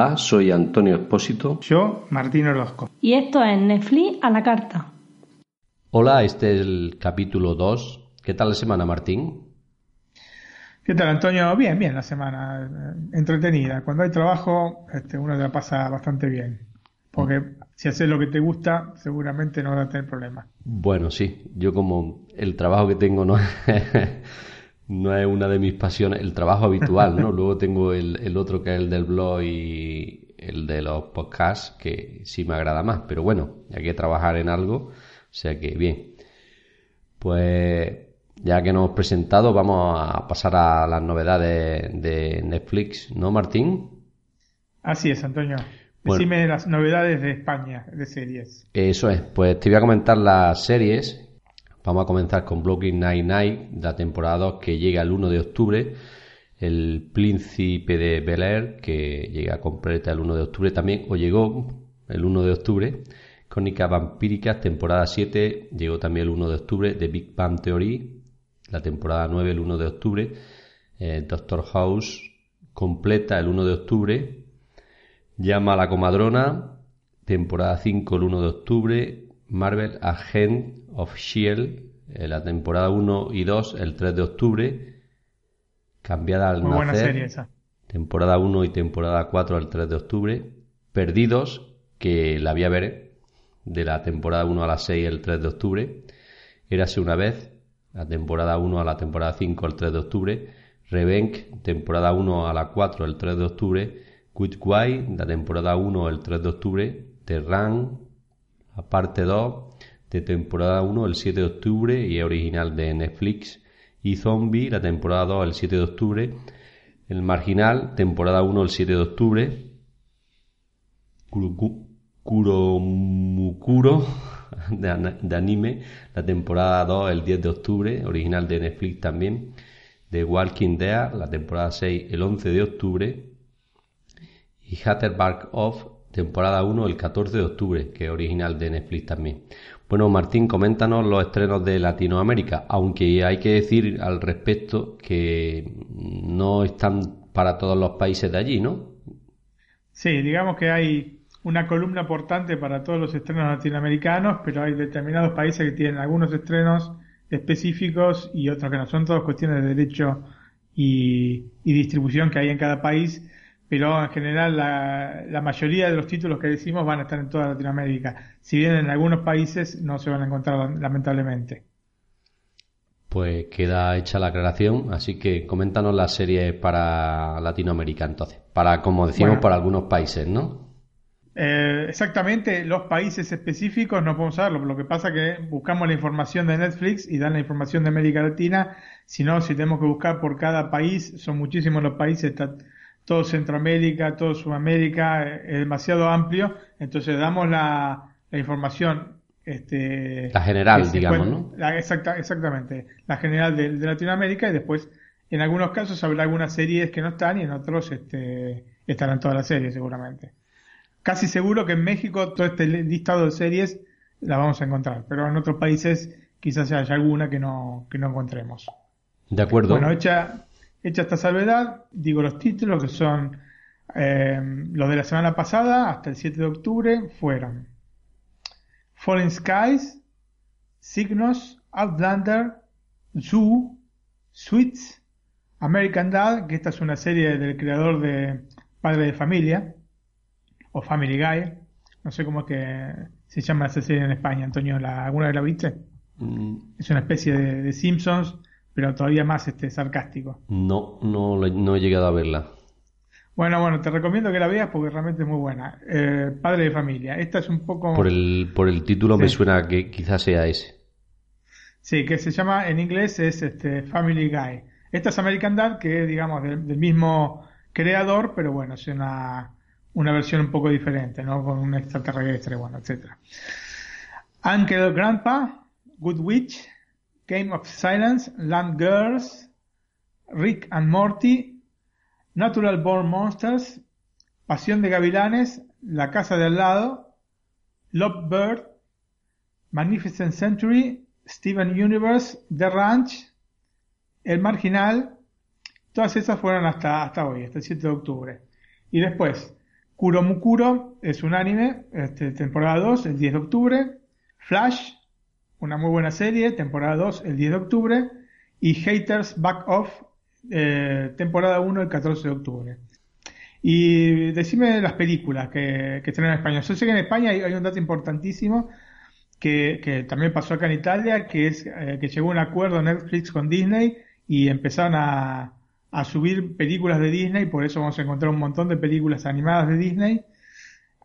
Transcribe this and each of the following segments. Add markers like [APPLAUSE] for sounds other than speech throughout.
Hola, soy Antonio Espósito. Yo, Martín Orozco. Y esto es Netflix a la carta. Hola, este es el capítulo 2. ¿Qué tal la semana, Martín? ¿Qué tal, Antonio? Bien, bien la semana. Entretenida. Cuando hay trabajo, este, uno la pasa bastante bien. Porque si haces lo que te gusta, seguramente no vas a tener problemas. Bueno, sí, yo como el trabajo que tengo no es, [LAUGHS] no es una de mis pasiones, el trabajo habitual, ¿no? Luego tengo el, el otro que es el del blog y el de los podcasts, que sí me agrada más, pero bueno, hay que trabajar en algo, o sea que bien. Pues ya que nos hemos presentado, vamos a pasar a las novedades de Netflix, ¿no, Martín? Así es, Antonio. Bueno. Decime las novedades de España, de series. Eso es, pues te voy a comentar las series. Vamos a comenzar con Brooklyn Nine-Nine, la temporada 2 que llega el 1 de octubre. El Príncipe de Bel Air, que llega completa el 1 de octubre también, o llegó el 1 de octubre. Crónicas Vampíricas, temporada 7, llegó también el 1 de octubre. The Big Bang Theory, la temporada 9, el 1 de octubre. Eh, Doctor House, completa el 1 de octubre. Llama a la comadrona, temporada 5 el 1 de octubre, Marvel Agent of Shield, eh, la temporada 1 y 2 el 3 de octubre, cambiada al Muy buena nacer, serie esa. temporada 1 y temporada 4 el 3 de octubre, Perdidos, que la vi a ver, de la temporada 1 a la 6 el 3 de octubre, Érase una vez, la temporada 1 a la temporada 5 el 3 de octubre, Revenk, temporada 1 a la 4 el 3 de octubre, Good Guy, la temporada 1 el 3 de octubre, la parte 2 de temporada 1 el 7 de octubre y es original de Netflix, y Zombie, la temporada 2 el 7 de octubre, El Marginal, temporada 1 el 7 de octubre, Kuromukuro [LAUGHS] de, anime, la temporada 2 el 10 de octubre, original de Netflix también, The Walking Dead, la temporada 6 el 11 de octubre, y Hatterback Off, temporada 1 el 14 de octubre, que es original de Netflix también. Bueno, Martín, coméntanos los estrenos de Latinoamérica, aunque hay que decir al respecto que no están para todos los países de allí, ¿no? Sí, digamos que hay una columna portante para todos los estrenos latinoamericanos, pero hay determinados países que tienen algunos estrenos específicos y otros que no. Son todas cuestiones de derecho y, y distribución que hay en cada país, pero en general la, la mayoría de los títulos que decimos van a estar en toda Latinoamérica. Si bien en algunos países no se van a encontrar lamentablemente. Pues queda hecha la aclaración, así que coméntanos las series para Latinoamérica entonces, para como decimos Bueno. para algunos países, ¿no? Eh, exactamente, los países específicos no podemos saberlo. Lo que pasa es que buscamos la información de Netflix y dan la información de América Latina. Si no, si tenemos que buscar por cada país, son muchísimos los países, está todo Centroamérica, todo Sudamérica, eh, es demasiado amplio. Entonces damos la, la información. Este, La general, digamos, ¿no? la- exacta- exactamente, la general de, de Latinoamérica y después, en algunos casos habrá algunas series que no están y en otros este, estarán todas las series seguramente. Casi seguro que en México todo este li- listado de series la vamos a encontrar, pero en otros países quizás haya alguna que no, que no encontremos. De acuerdo. Bueno, hecha, hecha esta salvedad, digo los títulos que son eh, los de la semana pasada hasta el 7 de octubre fueron Fallen Skies, Signos, Outlander, Zoo, Sweets, American Dad, que esta es una serie del creador de Padre de Familia, o Family Guy, no sé cómo es que se llama esa serie en España, Antonio, ¿la, ¿alguna vez la viste? Mm, Es una especie de, de Simpsons, pero todavía más este sarcástico. No, no, no he llegado a verla. Bueno, bueno, te recomiendo que la veas porque realmente es muy buena. Eh, Padre de familia. Esta es un poco... Por el, por el título me suena que quizás sea ese. Sí, que se llama en inglés es este Family Guy. Esta es American Dad, que es, digamos, del, del mismo creador, pero bueno, es una, una versión un poco diferente, ¿no? Con un extraterrestre, bueno, etcétera. Uncle Grandpa, Good Witch, Game of Silence, Land Girls, Rick and Morty, Natural Born Monsters, Pasión de Gavilanes, La Casa de al lado, Love Bird, Magnificent Century, Steven Universe, The Ranch, El Marginal, todas esas fueron hasta, hasta hoy, hasta el 7 de octubre. Y después, Kuromukuro es un anime, este, temporada 2, el 10 de octubre. Flash, una muy buena serie, temporada 2, el 10 de octubre. Y Haters Back Off, eh, temporada 1, el 14 de octubre. Y decime las películas que, que están en español. Yo sé que en España hay, un dato importantísimo que, también pasó acá en Italia, que es eh, que llegó un acuerdo Netflix con Disney y empezaron a, a subir películas de Disney, por eso vamos a encontrar un montón de películas animadas de Disney,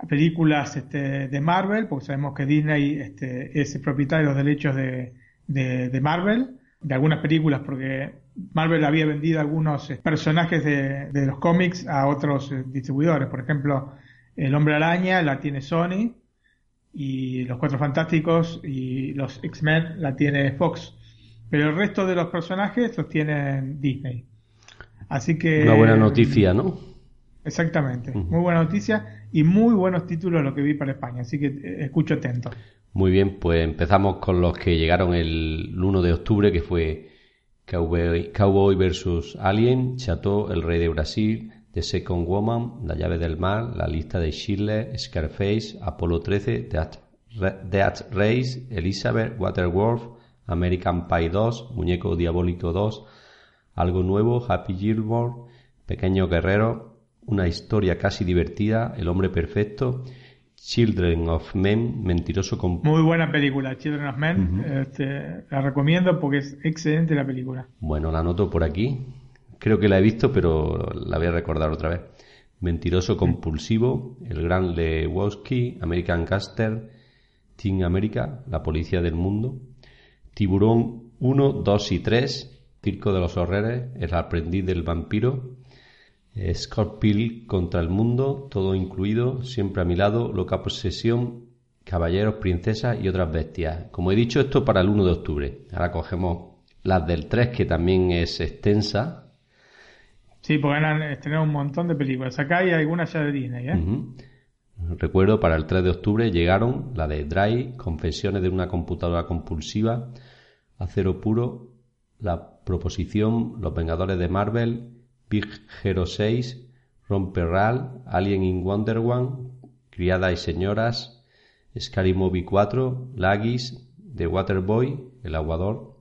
películas este, de Marvel, porque sabemos que Disney este, es el propietario de los derechos de, de, Marvel, de algunas películas, porque Marvel había vendido algunos eh, personajes de, de los cómics a otros eh, distribuidores, por ejemplo, El Hombre Araña la tiene Sony, y los Cuatro Fantásticos y los X-Men la tiene Fox, pero el resto de los personajes los tienen Disney. Así que... Una buena noticia, ¿no? Exactamente, muy buena noticia y muy buenos títulos lo que vi para España, así que eh, escucho atento. Muy bien, pues empezamos con los que llegaron el 1 de octubre, que fue Cowboy, Cowboy vs. Alien, Chateau, El Rey de Brasil, The Second Woman, La Llave del Mar, La Lista de Schindler, Scarface, Apolo 13, Death, Race, Elizabeth, Waterworld, American Pie 2, Muñeco Diabólico 2, algo nuevo, Happy Gilmore, Pequeño Guerrero, una historia casi divertida, El hombre perfecto, Children of Men, mentiroso con... Muy buena película, Children of Men, este, la recomiendo porque es excelente la película. Bueno, la anoto por aquí, creo que la he visto, pero la voy a recordar otra vez. Mentiroso compulsivo, El Gran Lewowski, American Caster, Team America, La Policía del Mundo, Tiburón 1, 2 y 3, Circo de los Horrores, El aprendiz del vampiro, Scorpil contra el mundo, todo incluido, siempre a mi lado, Loca posesión, Caballeros, Princesas y otras bestias. Como he dicho, esto para el 1 de octubre. Ahora cogemos las del 3, que también es extensa. Sí, porque han estrenado un montón de películas. Acá hay algunas ya de Disney, ¿eh? Recuerdo, para el 3 de octubre llegaron la de Dry, Confesiones de una computadora compulsiva, Acero Puro, La Proposición, Los Vengadores de Marvel, Big Hero 6, Romperral, Alien in Wonder One, Criada y Señoras, Scary Movie 4, Lagis, The Waterboy, El Aguador,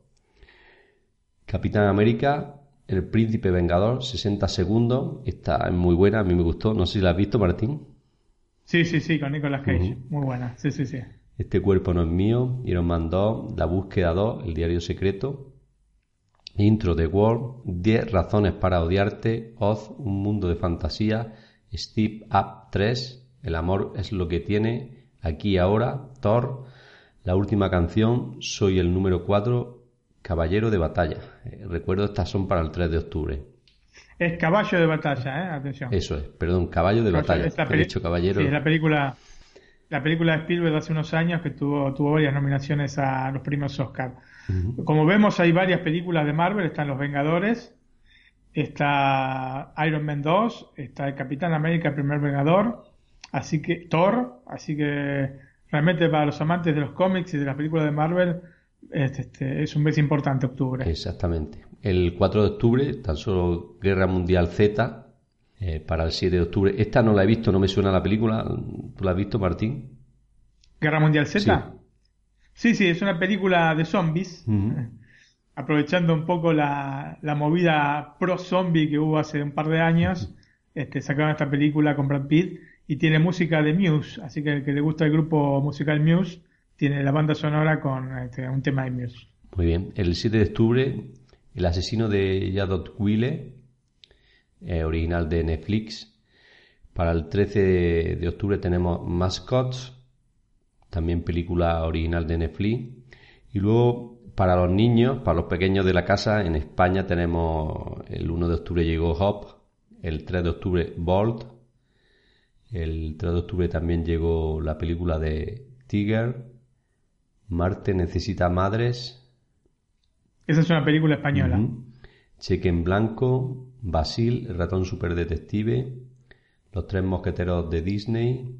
Capitán América, El Príncipe Vengador, 60 segundos, esta es muy buena, a mí me gustó, no sé si la has visto Martín. Sí, sí, sí, con Nicolas Cage, muy buena, sí, sí, sí. Este cuerpo no es mío, Iron Man 2, La Búsqueda 2, El Diario Secreto, Intro de World, 10 razones para odiarte, Oz, un mundo de fantasía, Steve Up 3, El amor es lo que tiene, Aquí y ahora, Thor, la última canción, Soy el número 4, Caballero de batalla. Eh, recuerdo, estas son para el 3 de octubre. Es caballo de batalla, ¿eh? Atención. Eso es, perdón, caballo de batalla. caballero. Sí, es la película, la película de Spielberg de hace unos años que tuvo, tuvo varias nominaciones a los premios Oscar. Como vemos, hay varias películas de Marvel. Están Los Vengadores, está Iron Man 2, está el Capitán América, el primer Vengador, así que Thor, así que realmente para los amantes de los cómics y de las películas de Marvel este, este, es un mes importante octubre. Exactamente. El 4 de octubre, tan solo Guerra Mundial Z, eh, para el 7 de octubre. Esta no la he visto, no me suena la película. ¿Tú la has visto, Martín? ¿Guerra Mundial Z? Sí, sí, es una película de zombies. [LAUGHS] Aprovechando un poco la, movida pro zombie que hubo hace un par de años, este, sacaron esta película con Brad Pitt y tiene música de Muse. Así que el que le gusta el grupo musical Muse tiene la banda sonora con este, un tema de Muse. Muy bien. El 7 de octubre, El asesino de Yadot Wille, eh, original de Netflix. Para el 13 de octubre tenemos Mascots, también película original de Netflix. Y luego, para los niños, para los pequeños de la casa, en España tenemos el 1 de octubre llegó Hop, el 3 de octubre Bolt, el 3 de octubre también llegó la película de Tiger, Marte necesita madres. Esa es una película española. Cheque en blanco, Basil, el ratón superdetective, Los tres mosqueteros de Disney,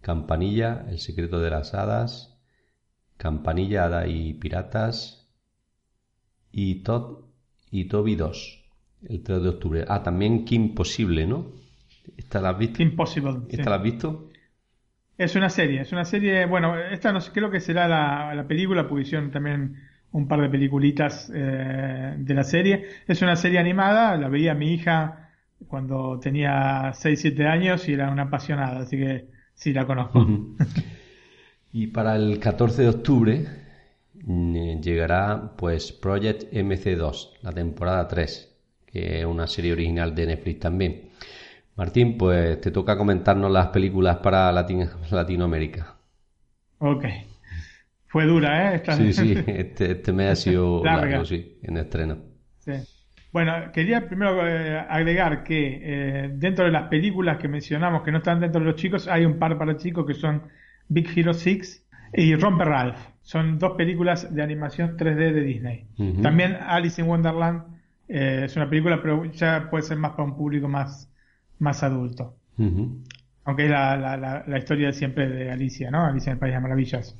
Campanilla, El secreto de las hadas, Campanilla, Hada y Piratas, y Todd y Toby 2, el 3 de octubre. Ah, también Kim Possible, ¿no? ¿Esta la has visto? Impossible. ¿Esta sí. la has visto? Es una serie, es una serie, bueno, esta no sé, creo que será la, la película, porque hicieron también un par de peliculitas eh, de la serie. Es una serie animada, la veía mi hija cuando tenía 6, 7 años y era una apasionada, así que sí la conozco. Y para el 14 de octubre mm, llegará pues Project MC2, la temporada 3, que es una serie original de Netflix también. Martín, pues te toca comentarnos las películas para Latin- Latinoamérica. Ok. Fue dura, ¿eh? Esta- Sí, sí, [LAUGHS] este, este mes ha sido largo, sí, en estreno. Sí. Bueno, quería primero eh, agregar que eh, dentro de las películas que mencionamos que no están dentro de los chicos, hay un par para chicos que son Big Hero 6 y Romper Ralph. Son dos películas de animación 3D de Disney. También Alice in Wonderland eh, es una película, pero ya puede ser más para un público más, más adulto. Aunque es la, la, la, la historia siempre de Alicia, ¿no? Alicia en el País de las Maravillas.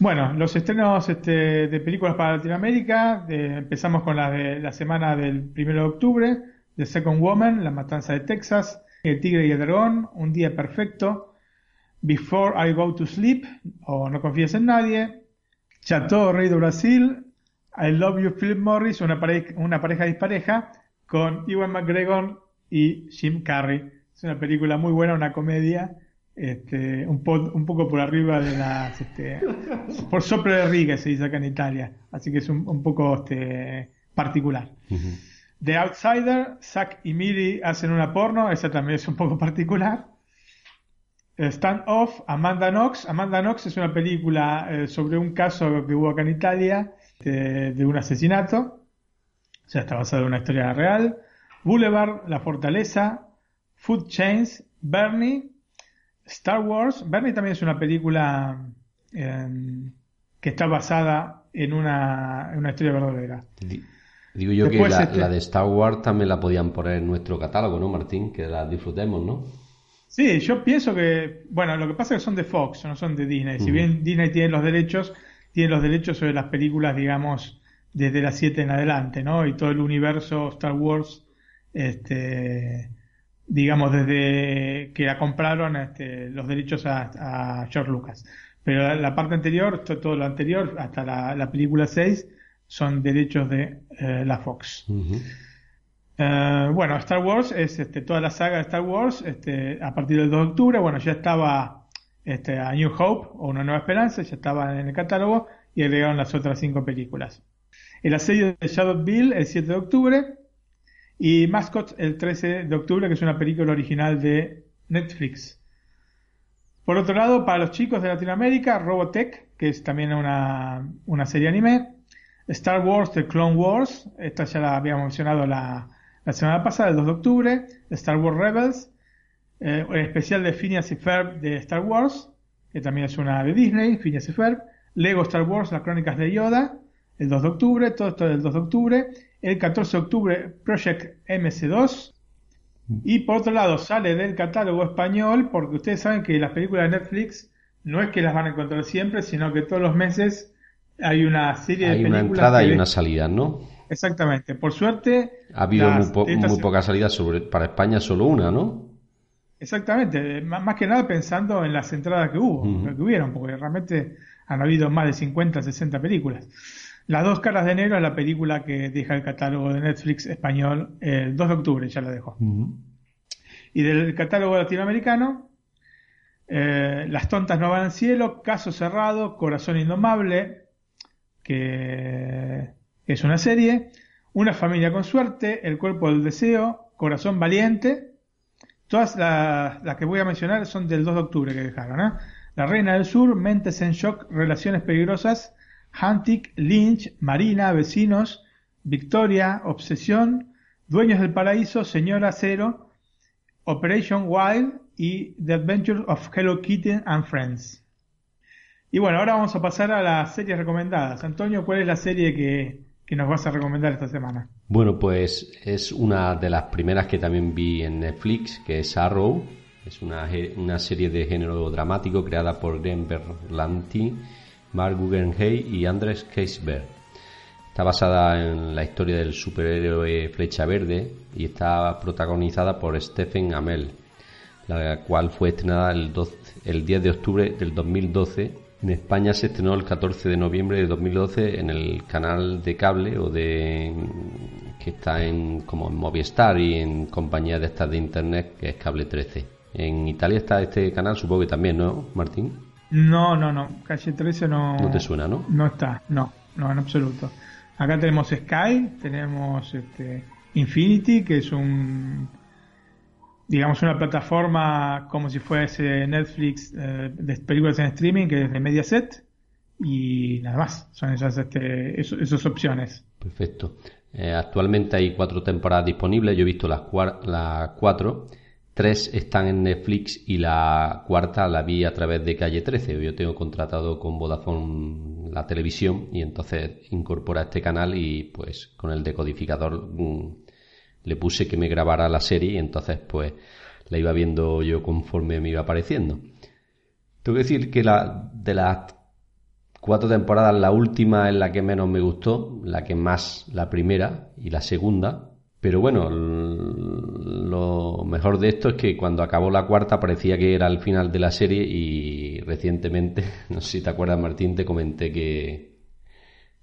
Bueno, los estrenos este, de películas para Latinoamérica, empezamos con la de la semana del 1 de octubre, The Second Woman, La Matanza de Texas, El Tigre y el Dragón, Un Día Perfecto, Before I Go to Sleep, o No Confíes en Nadie, Chateau Rey de Brasil, I Love You Philip Morris, una, pare- una pareja dispareja, con Ewan McGregor y Jim Carrey. Es una película muy buena, una comedia, este, un, po- un poco por arriba de las, este, por soplo de riga se dice acá en Italia, así que es un, un poco este, particular. The Outsider, Zack y Miri hacen una porno, esa también es un poco particular. Eh, Stand Off, Amanda Knox. Amanda Knox es una película eh, sobre un caso que hubo acá en Italia de, de un asesinato. O sea, está basado en una historia real. Boulevard, La Fortaleza, Food Chains, Bernie, Star Wars. Bernie también es una película eh, que está basada en una, en una historia verdadera. Di- Digo yo Después, que la, este- la de Star Wars también la podían poner en nuestro catálogo, ¿no, Martín? Que la disfrutemos, ¿no? Sí, yo pienso que, bueno, lo que pasa es que son de Fox, no son de Disney. Si bien Disney tiene los derechos, tiene los derechos sobre las películas, digamos, desde las 7 en adelante, ¿no? Y todo el universo Star Wars, este, digamos, desde que la compraron este, los derechos a, a George Lucas. Pero la, la parte anterior, to- todo lo anterior, hasta la, la película 6, son derechos de eh, la Fox. Eh, bueno, Star Wars es este, toda la saga de Star Wars este, a partir del 2 de octubre. Bueno, ya estaba este, a New Hope o Una Nueva Esperanza, ya estaba en el catálogo y agregaron las otras cinco películas. El asedio de Shadowville el 7 de octubre y Mascot el 13 de octubre, que es una película original de Netflix. Por otro lado, para los chicos de Latinoamérica, Robotech, que es también una, una serie anime. Star Wars The Clone Wars, esta ya la habíamos mencionado la, la semana pasada, el 2 de octubre. Star Wars Rebels, eh, el especial de Phineas y Ferb de Star Wars, que también es una de Disney, Phineas y Ferb. Lego Star Wars, las crónicas de Yoda, el 2 de octubre, todo esto el 2 de octubre. El 14 de octubre, Project MC2. Y por otro lado, sale del catálogo español, porque ustedes saben que las películas de Netflix no es que las van a encontrar siempre, sino que todos los meses hay una serie de Hay películas. una entrada y una salida, ¿no? Exactamente. Por suerte. Ha habido las- muy, po- muy pocas salidas sobre, para España, solo una, ¿no? Exactamente. Más, que nada pensando en las entradas que hubo, que hubieron, porque realmente han habido más de 50, 60 películas. Las dos caras de enero es la película que deja el catálogo de Netflix español el 2 de octubre, ya la dejó. Y del catálogo latinoamericano, eh, Las tontas no van al cielo, Caso cerrado, Corazón indomable, que es una serie, Una familia con suerte, El cuerpo del deseo, Corazón valiente. Todas las, las que voy a mencionar son del 2 de octubre que dejaron. ¿eh? La Reina del Sur, Mentes en Shock, Relaciones Peligrosas, Huntic, Lynch, Marina, Vecinos, Victoria, Obsesión, Dueños del Paraíso, Señora Cero, Operation Wild y The Adventures of Hello Kitty and Friends. Y bueno, ahora vamos a pasar a las series recomendadas. Antonio, ¿cuál es la serie que, que nos vas a recomendar esta semana? Bueno, pues es una de las primeras que también vi en Netflix, que es Arrow. Es una, una serie de género dramático creada por Denver Lanty, Mark Guggenheim y Andres Keisberg. Está basada en la historia del superhéroe Flecha Verde y está protagonizada por Stephen Amell, la cual fue estrenada el, el 10 de octubre del 2012. En España se estrenó el 14 de noviembre de 2012 en el canal de cable o de que está en como en Movistar y en compañía de estas de internet que es Cable 13. En Italia está este canal, supongo que también, ¿no, Martín? No, no, no. Calle 13 no. No te suena, ¿no? No está, no, no, en absoluto. Acá tenemos Sky, tenemos este, Infinity, que es un, digamos, una plataforma como si fuese Netflix eh, de películas en streaming, que es de Mediaset, y nada más, son esas, este, esas opciones. Perfecto. Eh, actualmente hay cuatro temporadas disponibles, yo he visto las, las cuatro Tres están en Netflix y la cuarta la vi a través de Calle 13. Yo tengo contratado con Vodafone la televisión y entonces incorpora este canal y pues con el decodificador mm, le puse que me grabara la serie y entonces pues la iba viendo yo conforme me iba apareciendo. Tengo que decir que la, de las cuatro temporadas la última es la que menos me gustó, la que más la primera y la segunda pero bueno, lo mejor de esto es que cuando acabó la cuarta parecía que era el final de la serie y recientemente, [LAUGHS] no sé si te acuerdas Martín, te comenté que,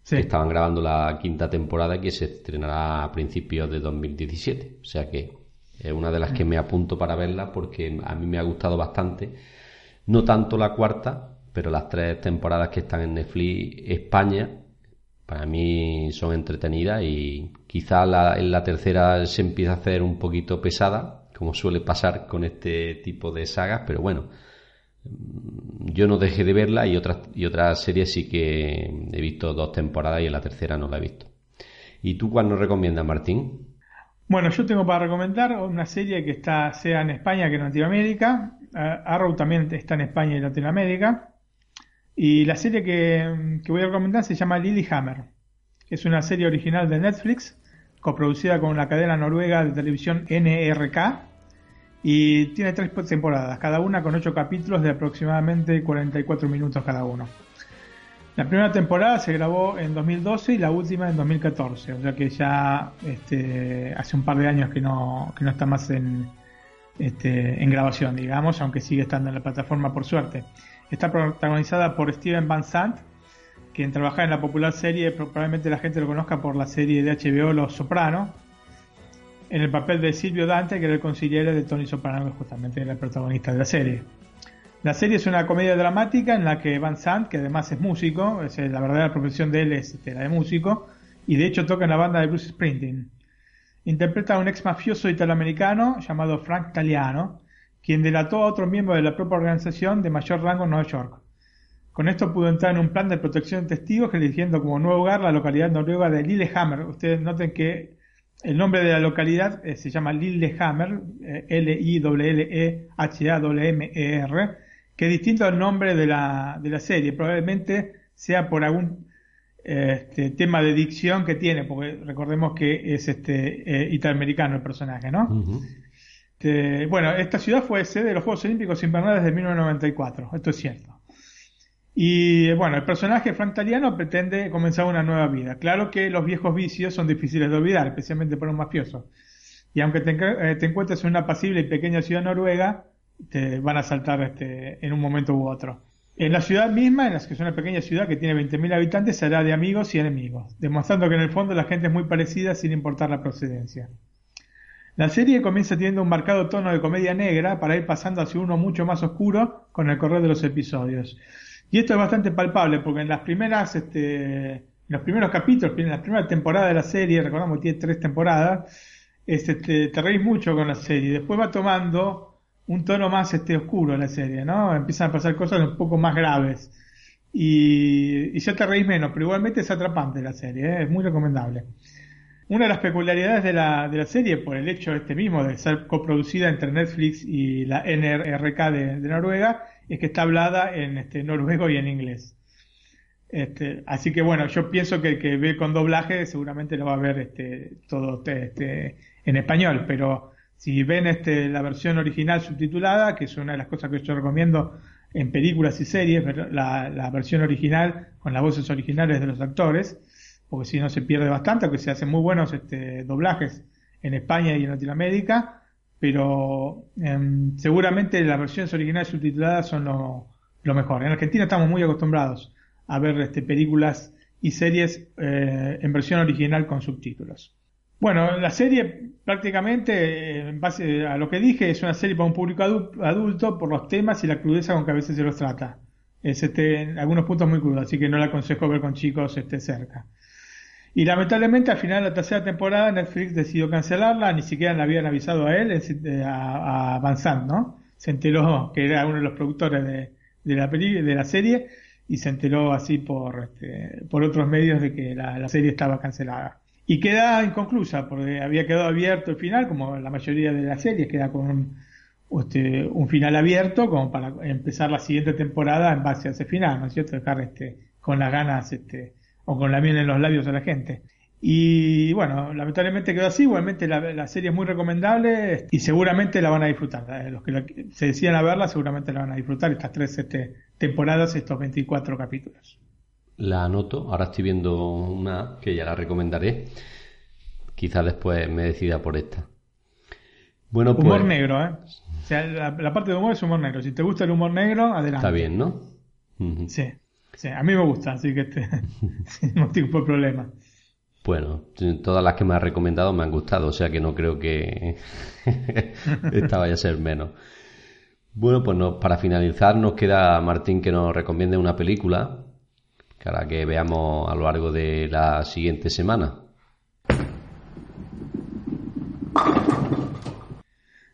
estaban grabando la quinta temporada que se estrenará a principios de 2017. O sea que es una de las que me apunto para verla porque a mí me ha gustado bastante. No tanto la cuarta, pero las tres temporadas que están en Netflix España para mí son entretenidas y quizá en la tercera se empieza a hacer un poquito pesada, como suele pasar con este tipo de sagas, pero bueno, yo no dejé de verla y otras y otras series sí que he visto dos temporadas y en la tercera no la he visto. ¿Y tú cuál nos recomiendas, Martín? Bueno, yo tengo para recomendar una serie que está sea en España que en Latinoamérica. Uh, Arrow también está en España y Latinoamérica. Y la serie que, voy a recomendar se llama Hammer. Es una serie original de Netflix, coproducida con la cadena noruega de televisión NRK. Y tiene tres temporadas, cada una con ocho capítulos de aproximadamente 44 minutos cada uno. La primera temporada se grabó en 2012 y la última en 2014, o sea que ya este, hace un par de años que no, que no está más en, este, en grabación, digamos, aunque sigue estando en la plataforma por suerte. Está protagonizada por Steven Van Sant, quien trabaja en la popular serie, probablemente la gente lo conozca por la serie de HBO Los Soprano, en el papel de Silvio Dante, que era el consiliere de Tony Soprano, justamente era el protagonista de la serie. La serie es una comedia dramática en la que Van Sant, que además es músico, es, la verdadera profesión de él es este, la de músico, y de hecho toca en la banda de Bruce Springsteen. Interpreta a un ex mafioso italoamericano llamado Frank Taliano, quien delató a otro miembro de la propia organización de mayor rango en Nueva York. Con esto pudo entrar en un plan de protección de testigos eligiendo como nuevo hogar la localidad noruega de Lillehammer. Ustedes noten que el nombre de la localidad eh, se llama Lillehammer, eh, L-I-L-E-H-A-M-E-R, que es distinto al nombre de la, de la serie. Probablemente sea por algún este, tema de dicción que tiene, porque recordemos que es este eh, italoamericano el personaje, ¿no? Este, bueno, esta ciudad fue sede de los Juegos Olímpicos Invernales de 1994, esto es cierto. Y bueno, el personaje Frank Taliano pretende comenzar una nueva vida. Claro que los viejos vicios son difíciles de olvidar, especialmente para un mafioso. Y aunque te, eh, encuentres en una pasible y pequeña ciudad noruega, te van a saltar este, en un momento u otro. En la ciudad misma, en la que es una pequeña ciudad que tiene 20.000 habitantes, será de amigos y enemigos, demostrando que en el fondo la gente es muy parecida sin importar la procedencia. La serie comienza teniendo un marcado tono de comedia negra para ir pasando hacia uno mucho más oscuro con el correr de los episodios. Y esto es bastante palpable porque en las primeras, este, en los primeros capítulos, en la primera temporada de la serie, recordamos que tiene tres temporadas, este, te reís mucho con la serie. Después va tomando un tono más este, oscuro la serie, ¿no? Empiezan a pasar cosas un poco más graves. Y, y ya te reís menos, pero igualmente es atrapante la serie, ¿eh? es muy recomendable. Una de las peculiaridades de la, de la serie, por el hecho este mismo de ser coproducida entre Netflix y la NRK de, Noruega, es que está hablada en este, noruego y en inglés. Este, así que bueno, yo pienso que el que ve con doblaje seguramente lo va a ver este, todo este, en español, pero si ven este, la versión original subtitulada, que es una de las cosas que yo recomiendo en películas y series, la, la versión original con las voces originales de los actores, porque si no se pierde bastante, aunque se hacen muy buenos este, doblajes en España y en Latinoamérica, pero em, seguramente las versiones originales subtituladas son lo, mejor. En Argentina estamos muy acostumbrados a ver este, películas y series eh, en versión original con subtítulos. Bueno, la serie prácticamente, eh, en base a lo que dije, es una serie para un público adulto por los temas y la crudeza con que a veces se los trata. Es este, en algunos puntos muy crudo, así que no la aconsejo ver con chicos este, cerca. Y lamentablemente al final de la tercera temporada Netflix decidió cancelarla, ni siquiera le habían avisado a él, a, a Van Sant, ¿no? Se enteró que era uno de los productores de, de la, de la serie y se enteró así por, este, por otros medios de que la, serie estaba cancelada. Y queda inconclusa, porque había quedado abierto el final, como la mayoría de las series, queda con un, este, un final abierto, como para empezar la siguiente temporada en base a ese final, ¿no es cierto? Dejar este, con las ganas este, o con la miel en los labios a la gente. Y bueno, lamentablemente quedó así. Igualmente la, serie es muy recomendable y seguramente la van a disfrutar. Eh, los que se decían a verla seguramente la van a disfrutar estas tres este, temporadas, estos 24 capítulos. La anoto. Ahora estoy viendo una que ya la recomendaré. Quizás después me decida por esta. Bueno, pues... Humor negro, ¿eh? O sea, la, parte de humor es humor negro. Si te gusta el humor negro, adelante. Está bien, ¿no? Sí. Sí, a mí me gusta, así que este, [LAUGHS] no tengo problema. Bueno, todas las que me has recomendado me han gustado, o sea que no creo que [LAUGHS] esta vaya a ser menos. Bueno, pues para finalizar nos queda Martín que nos recomiende una película para que veamos a lo largo de la siguiente semana.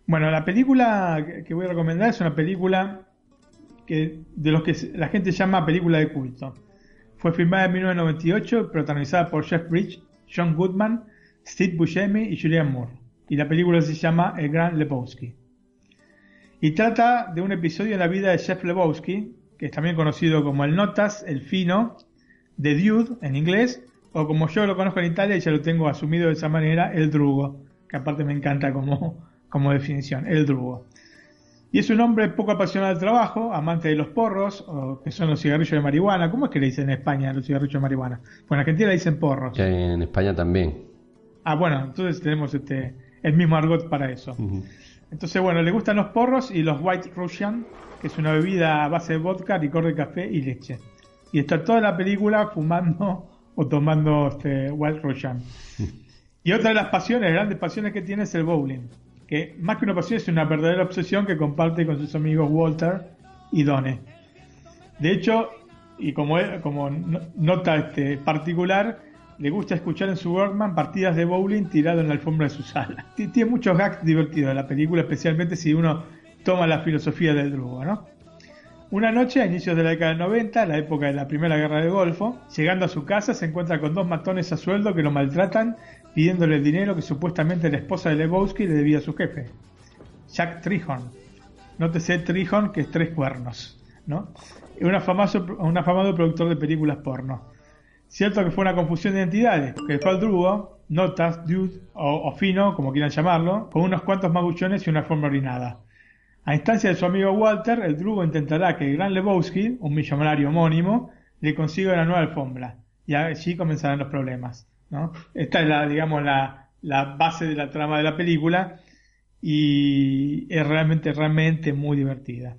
Bueno, la película que voy a recomendar es una película de los que la gente llama película de culto. Fue filmada en 1998, protagonizada por Jeff Bridge, John Goodman, Steve Buscemi y Julianne Moore. Y la película se llama El Gran Lebowski. Y trata de un episodio en la vida de Jeff Lebowski, que es también conocido como el Notas, el Fino, de Dude en inglés, o como yo lo conozco en Italia y ya lo tengo asumido de esa manera, el Drugo, que aparte me encanta como, como definición, el Drugo. Y es un hombre poco apasionado al trabajo, amante de los porros, o que son los cigarrillos de marihuana. ¿Cómo es que le dicen en España los cigarrillos de marihuana? Pues en Argentina le dicen porros. en España también. Ah, bueno, entonces tenemos este el mismo argot para eso. Entonces, bueno, le gustan los porros y los White Russian, que es una bebida a base de vodka, licor de café y leche. Y está toda la película fumando o tomando este White Russian. y otra de las pasiones, grandes pasiones que tiene es el bowling que más que una pasión es una verdadera obsesión que comparte con sus amigos Walter y Donnie. De hecho, y como, como nota este particular, le gusta escuchar en su Walkman partidas de bowling tirado en la alfombra de su sala. [LAUGHS] Tiene muchos gags divertidos en la película, especialmente si uno toma la filosofía del drugo, ¿no? Una noche, a inicios de la década del 90, la época de la Primera Guerra del Golfo, llegando a su casa se encuentra con dos matones a sueldo que lo maltratan pidiéndole el dinero que supuestamente la esposa de Lebowski le debía a su jefe, Jack Trihorn. Nótese Trihorn que es tres cuernos, ¿no? Un afamado, un afamado productor de películas porno. Cierto que fue una confusión de identidades, que fue al drugo, notas, dude o, fino, como quieran llamarlo, con unos cuantos maguchones y una forma orinada. A instancia de su amigo Walter, el drugo intentará que el gran Lebowski, un millonario homónimo, le consiga una nueva alfombra, y allí comenzarán los problemas. Esta es la, digamos, la, base de la trama de la película y es realmente, realmente muy divertida.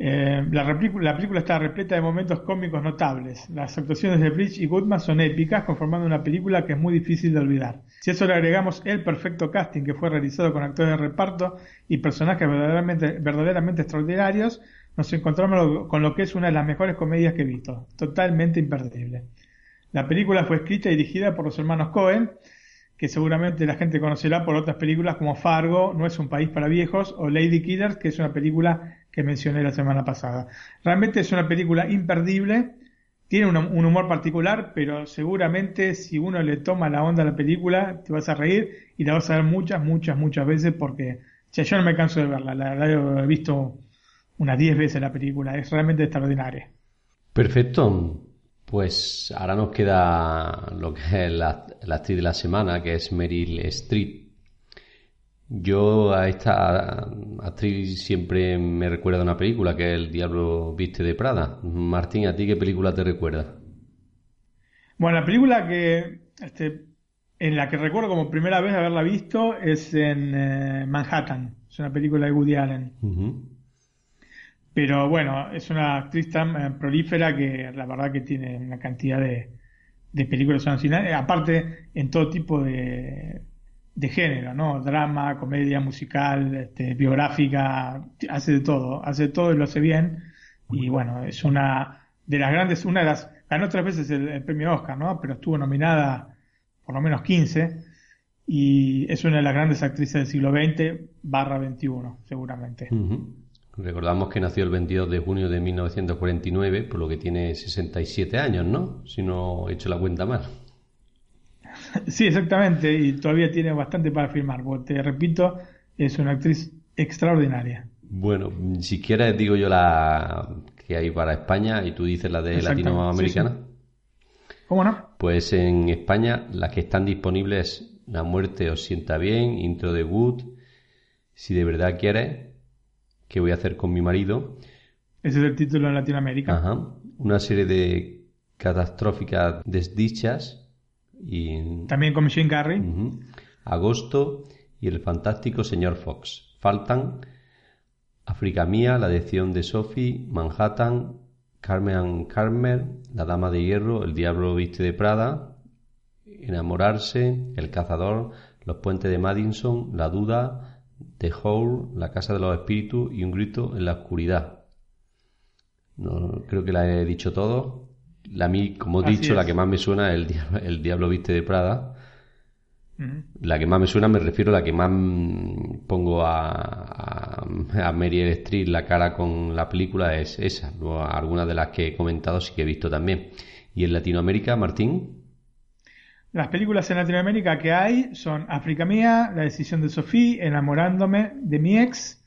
Eh, la, la, película está repleta de momentos cómicos notables. Las actuaciones de Bridge y Goodman son épicas, conformando una película que es muy difícil de olvidar. Si a eso le agregamos el perfecto casting que fue realizado con actores de reparto y personajes verdaderamente, verdaderamente extraordinarios, nos encontramos con lo que es una de las mejores comedias que he visto. Totalmente imperdible. La película fue escrita y dirigida por los hermanos Cohen, que seguramente la gente conocerá por otras películas como Fargo, No es un país para viejos, o Lady Killers, que es una película que mencioné la semana pasada. Realmente es una película imperdible, tiene un, humor particular, pero seguramente si uno le toma la onda a la película, te vas a reír y la vas a ver muchas, muchas, muchas veces porque yo no me canso de verla, la, la he visto unas 10 veces la película, es realmente extraordinaria. Perfecto. Pues ahora nos queda lo que es la, actriz de la semana, que es Meryl Streep. Yo a esta actriz siempre me recuerda una película que es El Diablo Viste de Prada. Martín, ¿a ti qué película te recuerda? Bueno, la película que este, en la que recuerdo como primera vez haberla visto es en eh, Manhattan. Es una película de Woody Allen. Pero bueno, es una actriz tan eh, prolífera que la verdad que tiene una cantidad de, de películas nacionales, aparte en todo tipo de, de género, ¿no? Drama, comedia, musical, este, biográfica, hace de todo, hace de todo y lo hace bien. Y bueno, es una de las grandes, una de las, ganó tres veces el, premio Oscar, ¿no? Pero estuvo nominada por lo menos 15 y es una de las grandes actrices del siglo XX barra 21, seguramente. Recordamos que nació el 22 de junio de 1949, por lo que tiene 67 años, ¿no? Si no he hecho la cuenta mal. [LAUGHS] Sí, exactamente, y todavía tiene bastante para firmar, porque te repito, es una actriz extraordinaria. Bueno, si quieres digo yo la que hay para España y tú dices la de latinoamericana. ¿Cómo no? Pues en España las que están disponibles La muerte os sienta bien, Intro de Wood, Si de verdad quieres, ¿Qué voy a hacer con mi marido? Ese es el título en Latinoamérica. Ajá. Una serie de catastróficas desdichas y... También con Jim Carrey. Agosto y el fantástico señor Fox. Faltan África Mía, La Adicción de Sophie, Manhattan, Carmen Carmen, La Dama de Hierro, El Diablo Viste de Prada, Enamorarse, El Cazador, Los Puentes de Madison, La Duda, The Hole, La Casa de los Espíritus y Un Grito en la Oscuridad. No, creo que la he dicho todo. La mí, como he dicho, la que más me suena es el, Diablo Viste de Prada. La que más me suena, me refiero a la que más pongo a, a, a Streep la cara con la película es esa. algunas de las que he comentado sí que he visto también. ¿Y en Latinoamérica, Martín? Las películas en Latinoamérica que hay son África Mía, La decisión de Sofía, Enamorándome de mi ex,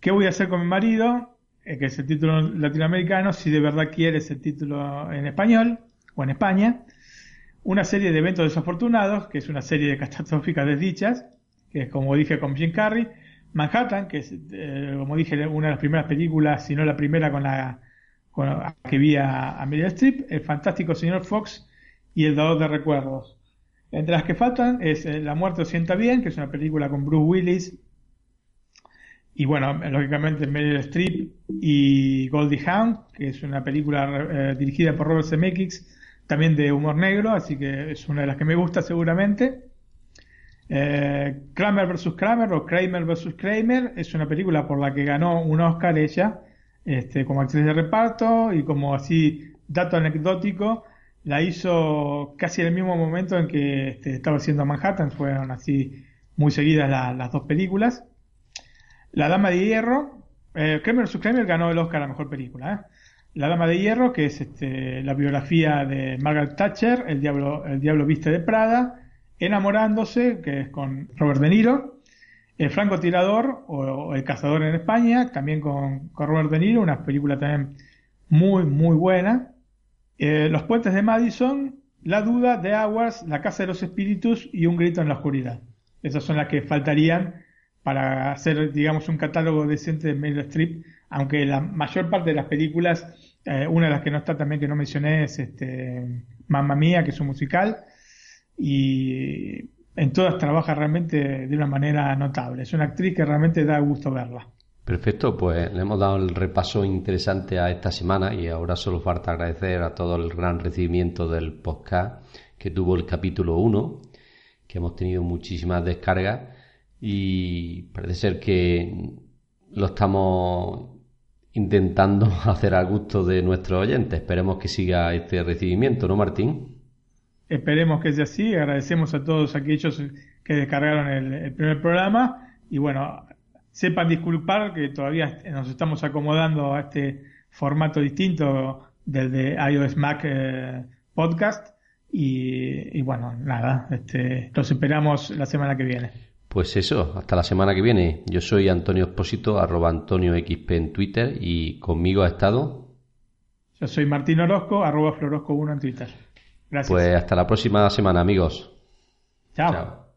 ¿Qué voy a hacer con mi marido? Eh, que es el título latinoamericano, si de verdad quieres el título en español o en España. Una serie de eventos desafortunados, que es una serie [LAUGHS] de catastróficas desdichas, que es como dije con Jim Carrey. Manhattan, que es, eh, como dije, una de las primeras películas, si no la primera con la, que vi a, a Meryl Streep. El fantástico señor Fox y El dador de recuerdos. Entre las que faltan es eh, La muerte sienta bien, que es una película con Bruce Willis y bueno, lógicamente Meryl Streep y Goldie Hawn, que es una película eh, dirigida por Robert Zemeckis, también de humor negro, así que es una de las que me gusta seguramente. Eh, Kramer vs. Kramer o Kramer vs. Kramer es una película por la que ganó un Oscar ella, este, como actriz de reparto y como así dato anecdótico, la hizo casi en el mismo momento en que este, estaba haciendo Manhattan, fueron así muy seguidas las dos películas. La Dama de Hierro, eh, Kramer. Kramer ganó el Oscar a la mejor película. ¿eh? La Dama de Hierro, que es este, la biografía de Margaret Thatcher, El Diablo, el Diablo Viste de Prada, Enamorándose, que es con Robert De Niro, El Francotirador o, El Cazador en España, también con, Robert De Niro, una película también muy, muy buena. Eh, los Puentes de Madison, La Duda, de Aguas, La Casa de los Espíritus y Un Grito en la Oscuridad. Esas son las que faltarían para hacer, digamos, un catálogo decente de Meryl Streep, aunque la mayor parte de las películas, eh, una de las que no está también que no mencioné es este, Mamma Mía, que es un musical, y en todas trabaja realmente de una manera notable. Es una actriz que realmente da gusto verla. Perfecto, pues le hemos dado el repaso interesante a esta semana y ahora solo falta agradecer a todo el gran recibimiento del podcast que tuvo el capítulo 1, que hemos tenido muchísimas descargas y parece ser que lo estamos intentando [LAUGHS] hacer al gusto de nuestros oyentes. Esperemos que siga este recibimiento, ¿no, Martín? Esperemos que sea así. Agradecemos a todos aquellos que descargaron el, primer programa y bueno, sepan disculpar que todavía nos estamos acomodando a este formato distinto del de iOS Mac eh, Podcast y, y, bueno, nada, este, los esperamos la semana que viene. Pues eso, hasta la semana que viene. Yo soy Antonio Expósito, arroba Antonio XP en Twitter y conmigo ha estado. Yo soy Martín Orozco, arroba Florosco1 en Twitter. Gracias. Pues hasta la próxima semana, amigos. Chao.